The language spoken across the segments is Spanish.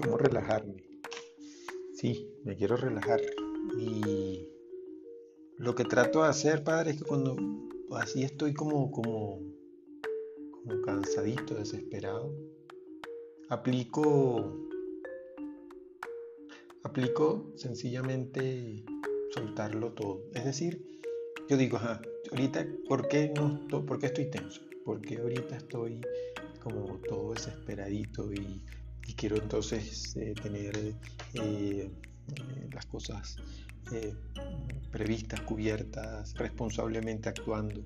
cómo relajarme. Sí, me quiero relajar. Y lo que trato de hacer, padre, es que cuando así estoy como, como, como cansadito, desesperado, aplico, aplico sencillamente soltarlo todo. Es decir, yo digo, ajá, ahorita, ¿por qué, no, ¿por qué estoy tenso? Porque ahorita estoy como todo desesperadito y, quiero entonces eh, tener eh, eh, las cosas previstas, cubiertas, responsablemente actuando.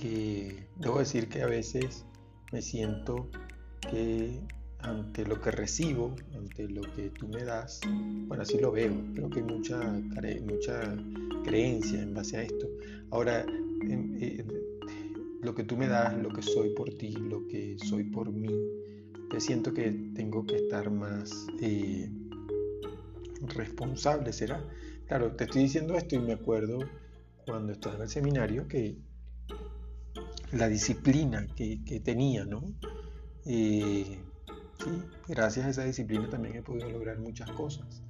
debo decir que a veces me siento que ante lo que recibo, ante lo que tú me das, bueno, así lo veo, creo que hay mucha, mucha creencia en base a esto. Ahora, lo que tú me das, lo que soy por ti, lo que soy por mí, te siento que tengo que estar más eh, responsable, ¿será? Claro, te estoy diciendo esto y me acuerdo cuando estaba en el seminario que la disciplina que, tenía, ¿no? Eh, sí, gracias a esa disciplina también he podido lograr muchas cosas,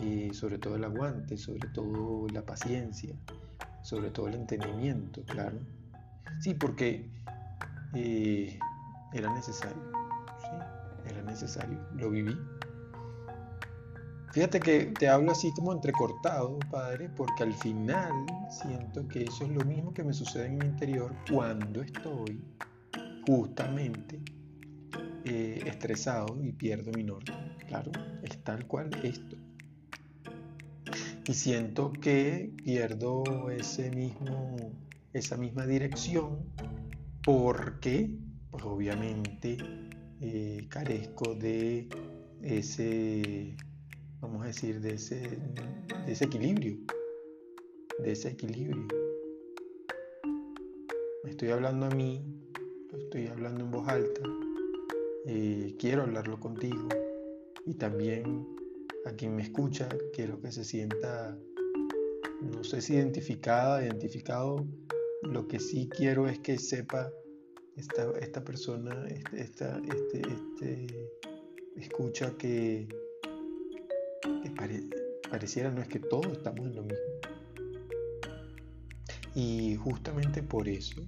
y sobre todo el aguante, sobre todo la paciencia, sobre todo el entendimiento, claro. Sí, porque eh, era necesario, era necesario, lo viví. Fíjate que te hablo así como entrecortado, padre, porque al final siento que eso es lo mismo que me sucede en mi interior cuando estoy justamente eh, estresado y pierdo mi norte. Claro, es tal cual esto. Y siento que pierdo ese mismo esa misma dirección porque pues obviamente eh, carezco de ese, vamos a decir, de ese, de equilibrio, de ese equilibrio. Me estoy hablando a mí, estoy hablando en voz alta, eh, quiero hablarlo contigo y también a quien me escucha, quiero que se sienta, no sé si identificada, identificado lo que sí quiero es que sepa esta, esta persona, este, esta, este, este, escucha que, pareciera no es que todos estamos en lo mismo. Y justamente por eso,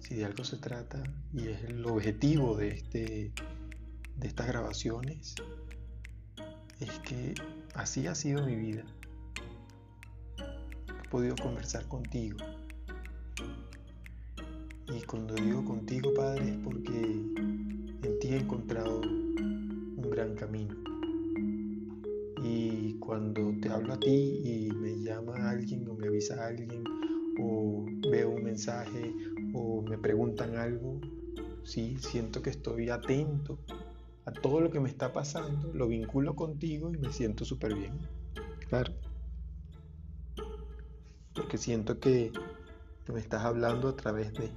si de algo se trata, y es el objetivo de, este, de estas grabaciones, es que así ha sido mi vida podido conversar contigo. Y cuando digo contigo, Padre, es porque en ti he encontrado un gran camino. Y cuando te hablo a ti y me llama alguien o me avisa alguien o veo un mensaje o me preguntan algo, sí, siento que estoy atento a todo lo que me está pasando, lo vinculo contigo y me siento súper bien. Claro porque siento que, me estás hablando a través de...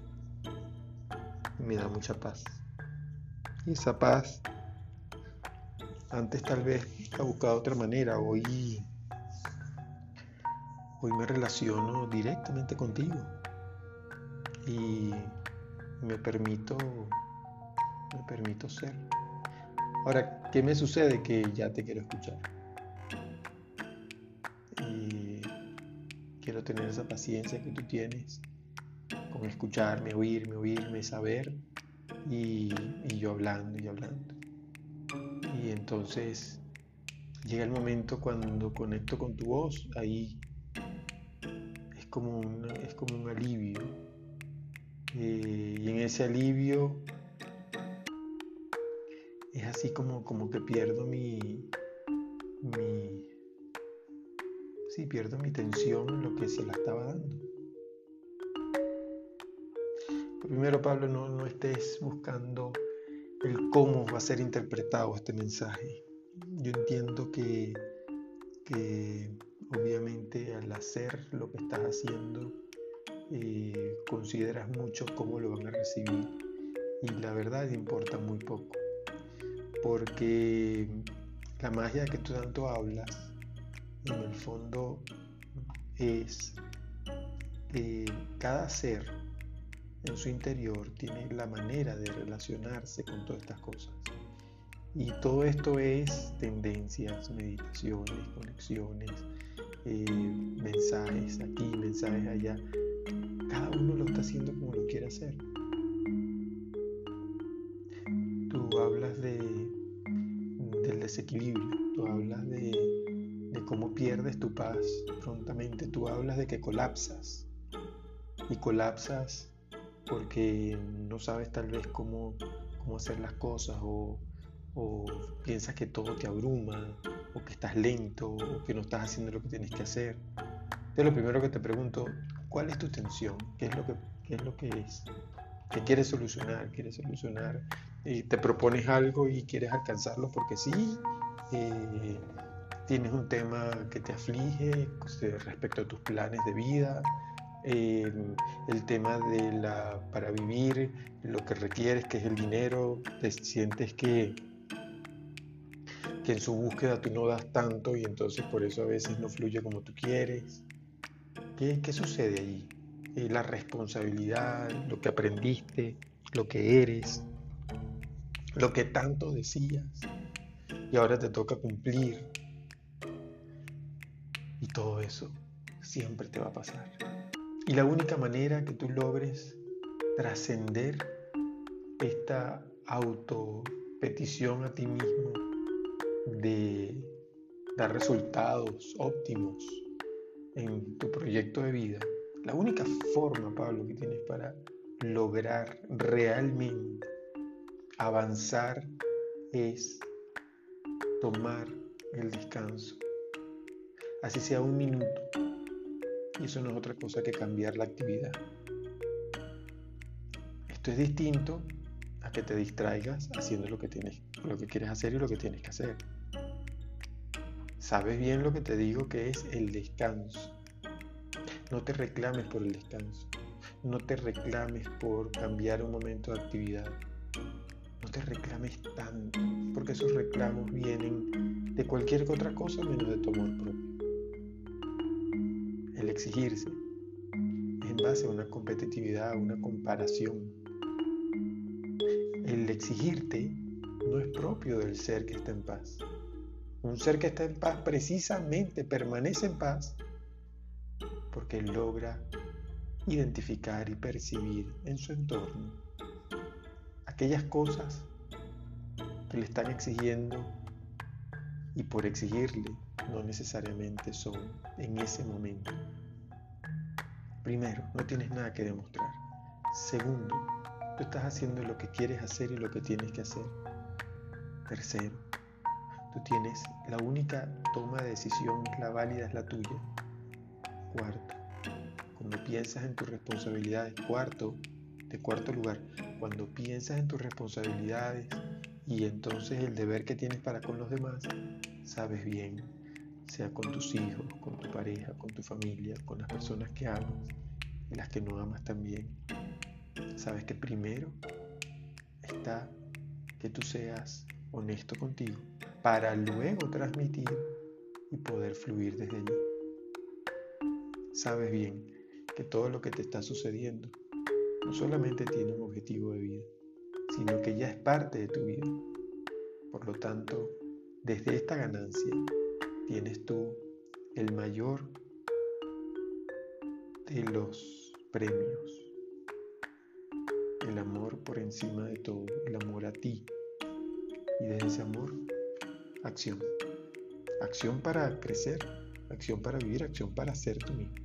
Y me da mucha paz. Y esa paz, antes tal vez ha buscado otra manera, hoy, hoy me relaciono directamente contigo y me permito, me permito ser. Ahora, ¿qué me sucede? Que ya te quiero escuchar. quiero tener esa paciencia que tú tienes con escucharme, oírme, oírme, saber y, yo hablando y hablando. Y entonces llega el momento cuando conecto con tu voz, ahí es como, es como un alivio. Eh, y en ese alivio es así como, como que pierdo mi, mi, si pierdo mi tensión lo que se la estaba dando. Primero, Pablo, no, estés buscando el cómo va a ser interpretado este mensaje. Yo entiendo que, obviamente al hacer lo que estás haciendo, eh, consideras mucho cómo lo van a recibir y la verdad importa muy poco porque la magia que tú tanto hablas en el fondo es que cada ser en su interior tiene la manera de relacionarse con todas estas cosas. Y todo esto es tendencias, meditaciones, conexiones, eh, mensajes aquí, mensajes allá. Cada uno lo está haciendo como lo quiere hacer. Tú hablas de, del desequilibrio, tú hablas de, de cómo pierdes tu paz prontamente, tú hablas de que colapsas y colapsas porque no sabes tal vez cómo, cómo hacer las cosas o, o piensas que todo te abruma, o que estás lento, o que no estás haciendo lo que tienes que hacer. Entonces lo primero que te pregunto, ¿cuál es tu tensión? ¿Qué es lo que, es, lo que es? ¿Qué quieres solucionar? ¿Quieres solucionar? Y te propones algo y quieres alcanzarlo porque sí. Eh, tienes un tema que te aflige respecto a tus planes de vida, el tema de la para vivir, lo que requieres, que es el dinero, te sientes que, que en su búsqueda tú no das tanto y entonces por eso a veces no fluye como tú quieres. ¿Qué, qué sucede allí? Eh, la responsabilidad, lo que aprendiste, lo que eres, lo que tanto decías y ahora te toca cumplir. Y todo eso siempre te va a pasar. Y la única manera que tú logres trascender esta autopetición a ti mismo de dar resultados óptimos en tu proyecto de vida, la única forma, Pablo, que tienes para lograr realmente avanzar es tomar el descanso. Así sea un minuto, y eso no es otra cosa que cambiar la actividad. Esto es distinto a que te distraigas haciendo lo que, tienes, lo que quieres hacer y lo que tienes que hacer. Sabes bien lo que te digo que es el descanso. No te reclames por el descanso. No te reclames por cambiar un momento de actividad. No te reclames tanto, porque esos reclamos vienen de cualquier otra cosa menos de tu amor propio exigirse en base a una competitividad, a una comparación. El exigirte no es propio del ser que está en paz. Un ser que está en paz precisamente permanece en paz porque logra identificar y percibir en su entorno aquellas cosas que le están exigiendo y por exigirle no necesariamente son en ese momento Primero, no tienes nada que demostrar. Segundo, tú estás haciendo lo que quieres hacer y lo que tienes que hacer. Tercero, tú tienes la única toma de decisión, la válida es la tuya. Cuarto, cuando piensas en tus responsabilidades. Cuarto, de cuarto lugar, cuando piensas en tus responsabilidades y entonces el deber que tienes para con los demás, sabes bien sea con tus hijos, con tu pareja, con tu familia, con las personas que amas y las que no amas también. Sabes que primero está que tú seas honesto contigo para luego transmitir y poder fluir desde allí. Sabes bien que todo lo que te está sucediendo no solamente tiene un objetivo de vida, sino que ya es parte de tu vida. Por lo tanto, desde esta ganancia tienes tú el mayor de los premios. El amor por encima de todo, el amor a ti. Y de ese amor, acción. Acción para crecer, acción para vivir, acción para ser tú mismo.